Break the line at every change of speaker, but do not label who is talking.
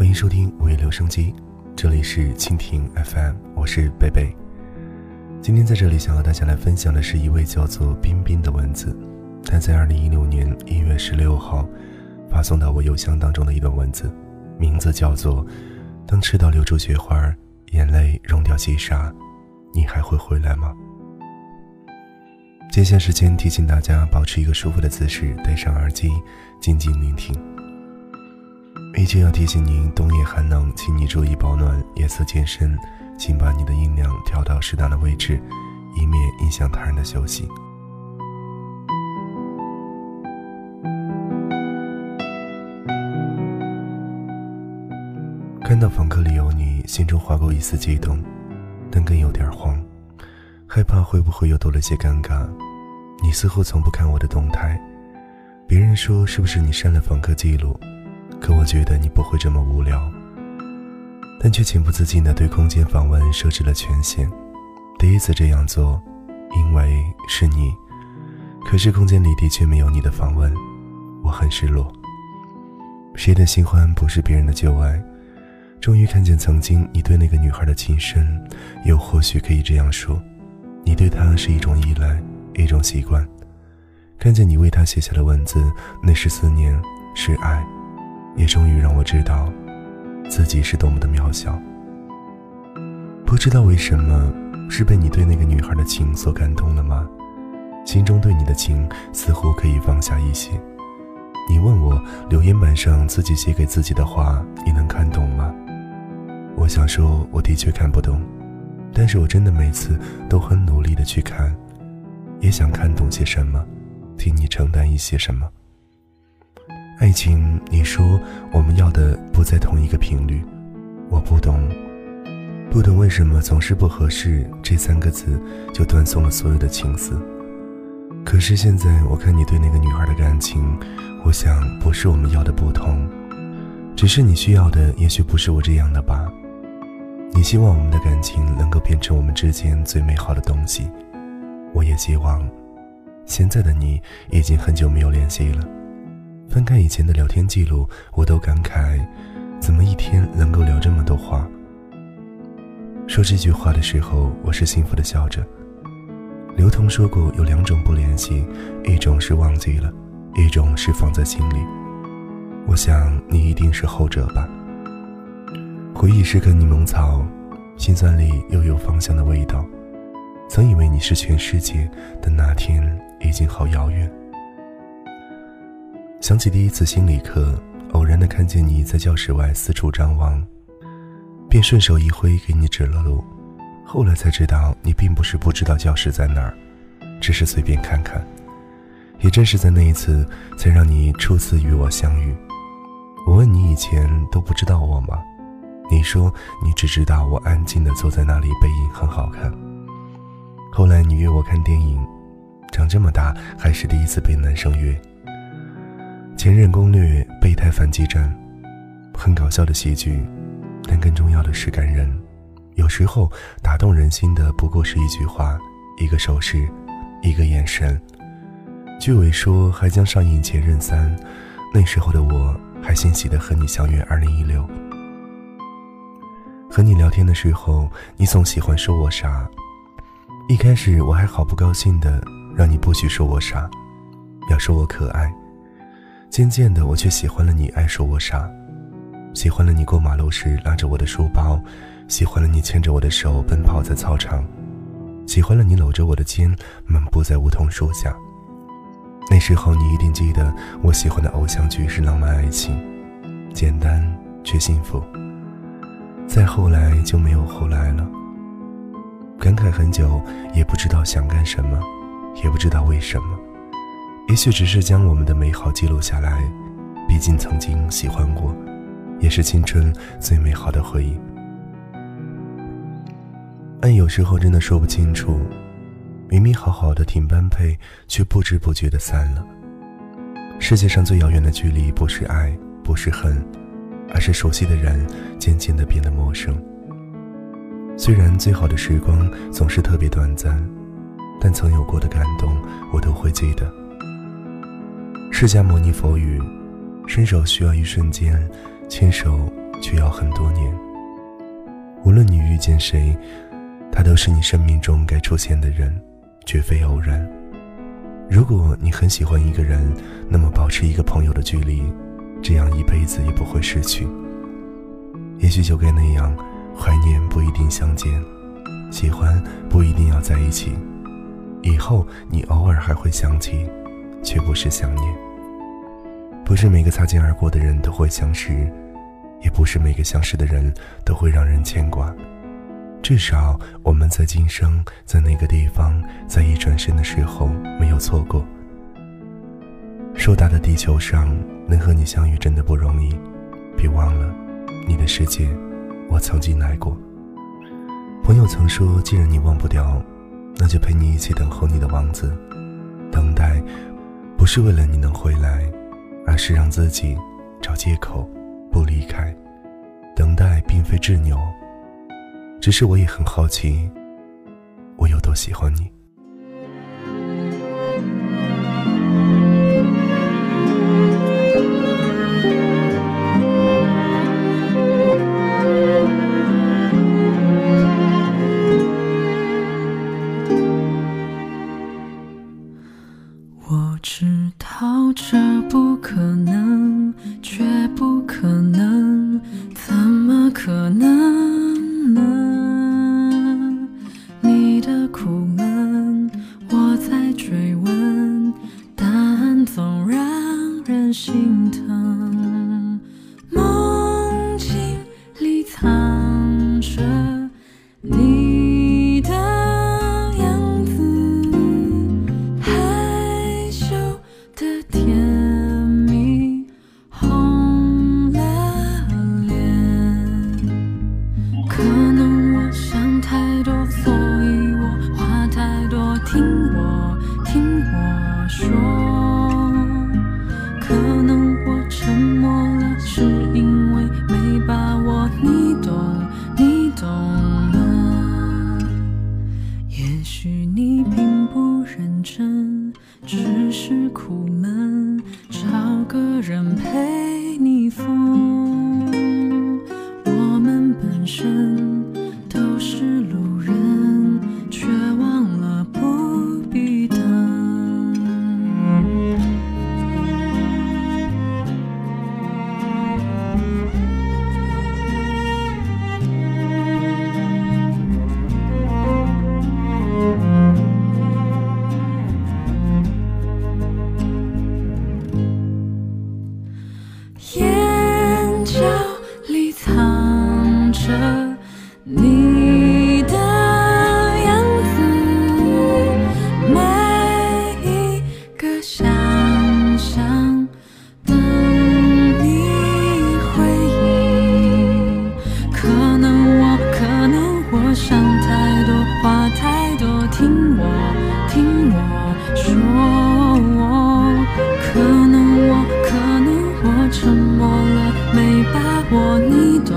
欢迎收听午夜留声机，这里是蜻蜓 FM，我是贝贝。今天在这里想和大家来分享的是一位叫做彬彬的文字，他在二零一六年一月十六号发送到我邮箱当中的一段文字，名字叫做《当赤道留住雪花，眼泪融掉细沙，你还会回来吗？》接下时间提醒大家保持一个舒服的姿势，戴上耳机，静静聆听。依旧要提醒您，冬夜寒冷，请你注意保暖，夜色渐深，请把你的音量调到适当的位置，以免影响他人的休息。看到访客里有你，心中划过一丝激动，但更有点慌。害怕会不会又多了些尴尬？你似乎从不看我的动态，别人说是不是你删了访客记录？可我觉得你不会这么无聊，但却情不自禁地对空间访问设置了权限。第一次这样做，因为是你，可是空间里的确没有你的访问，我很失落。谁的新欢不是别人的旧爱？终于看见曾经你对那个女孩的情深，又或许可以这样说。你对她是一种依赖，一种习惯。看见你为她写下的文字，那是思念，是爱，也终于让我知道，自己是多么的渺小。不知道为什么，是被你对那个女孩的情所感动了吗？心中对你的情似乎可以放下一些。你问我留言板上自己写给自己的话，你能看懂吗？我想说，我的确看不懂。但是我真的每次都很努力的去看，也想看懂些什么，替你承担一些什么。爱情，你说我们要的不在同一个频率，我不懂，不懂为什么总是不合适这三个字就断送了所有的情思。可是现在我看你对那个女孩的感情，我想不是我们要的不同，只是你需要的也许不是我这样的吧。你希望我们的感情能够变成我们之间最美好的东西，我也希望。现在的你已经很久没有联系了，翻看以前的聊天记录，我都感慨，怎么一天能够聊这么多话？说这句话的时候，我是幸福的笑着。刘同说过，有两种不联系，一种是忘记了，一种是放在心里。我想你一定是后者吧。回忆是根柠檬草，心酸里又有芳香的味道。曾以为你是全世界，但那天已经好遥远。想起第一次心理课，偶然的看见你在教室外四处张望，便顺手一挥给你指了路。后来才知道，你并不是不知道教室在哪儿，只是随便看看。也正是在那一次，才让你初次与我相遇。我问你以前都不知道我吗？你说你只知道我安静的坐在那里，背影很好看。后来你约我看电影，长这么大还是第一次被男生约。前任攻略备胎反击战，很搞笑的喜剧，但更重要的是感人。有时候打动人心的不过是一句话、一个手势、一个眼神。剧尾说还将上映《前任三》，那时候的我还欣喜的和你相约二零一六。和你聊天的时候，你总喜欢说我傻。一开始我还好不高兴的，让你不许说我傻，要说我可爱。渐渐的，我却喜欢了你爱说我傻，喜欢了你过马路时拉着我的书包，喜欢了你牵着我的手奔跑在操场，喜欢了你搂着我的肩漫步在梧桐树下。那时候你一定记得，我喜欢的偶像剧是浪漫爱情，简单却幸福。再后来就没有后来了。感慨很久，也不知道想干什么，也不知道为什么。也许只是将我们的美好记录下来。毕竟曾经喜欢过，也是青春最美好的回忆。爱有时候真的说不清楚，明明好好的挺般配，却不知不觉的散了。世界上最遥远的距离，不是爱，不是恨。而是熟悉的人渐渐的变得陌生。虽然最好的时光总是特别短暂，但曾有过的感动我都会记得。释迦牟尼佛语：伸手需要一瞬间，牵手却要很多年。无论你遇见谁，他都是你生命中该出现的人，绝非偶然。如果你很喜欢一个人，那么保持一个朋友的距离，这样一辈子也不会失去。也许就该那样，怀念不一定相见，喜欢不一定要在一起。以后你偶尔还会想起，却不是想念。不是每个擦肩而过的人都会相识。也不是每个相识的人都会让人牵挂，至少我们在今生，在那个地方，在一转身的时候没有错过。硕大的地球上，能和你相遇真的不容易，别忘了，你的世界，我曾经来过。朋友曾说，既然你忘不掉，那就陪你一起等候你的王子。是为了你能回来，而是让自己找借口。不离开，等待并非执拗，只是我也很好奇，我有多喜欢你。
说可能我沉默了是因为没把握你懂你懂吗？也许你并不认真只是苦闷找个人听我，听我说。我可能我，可能我沉默了，没把握，你懂，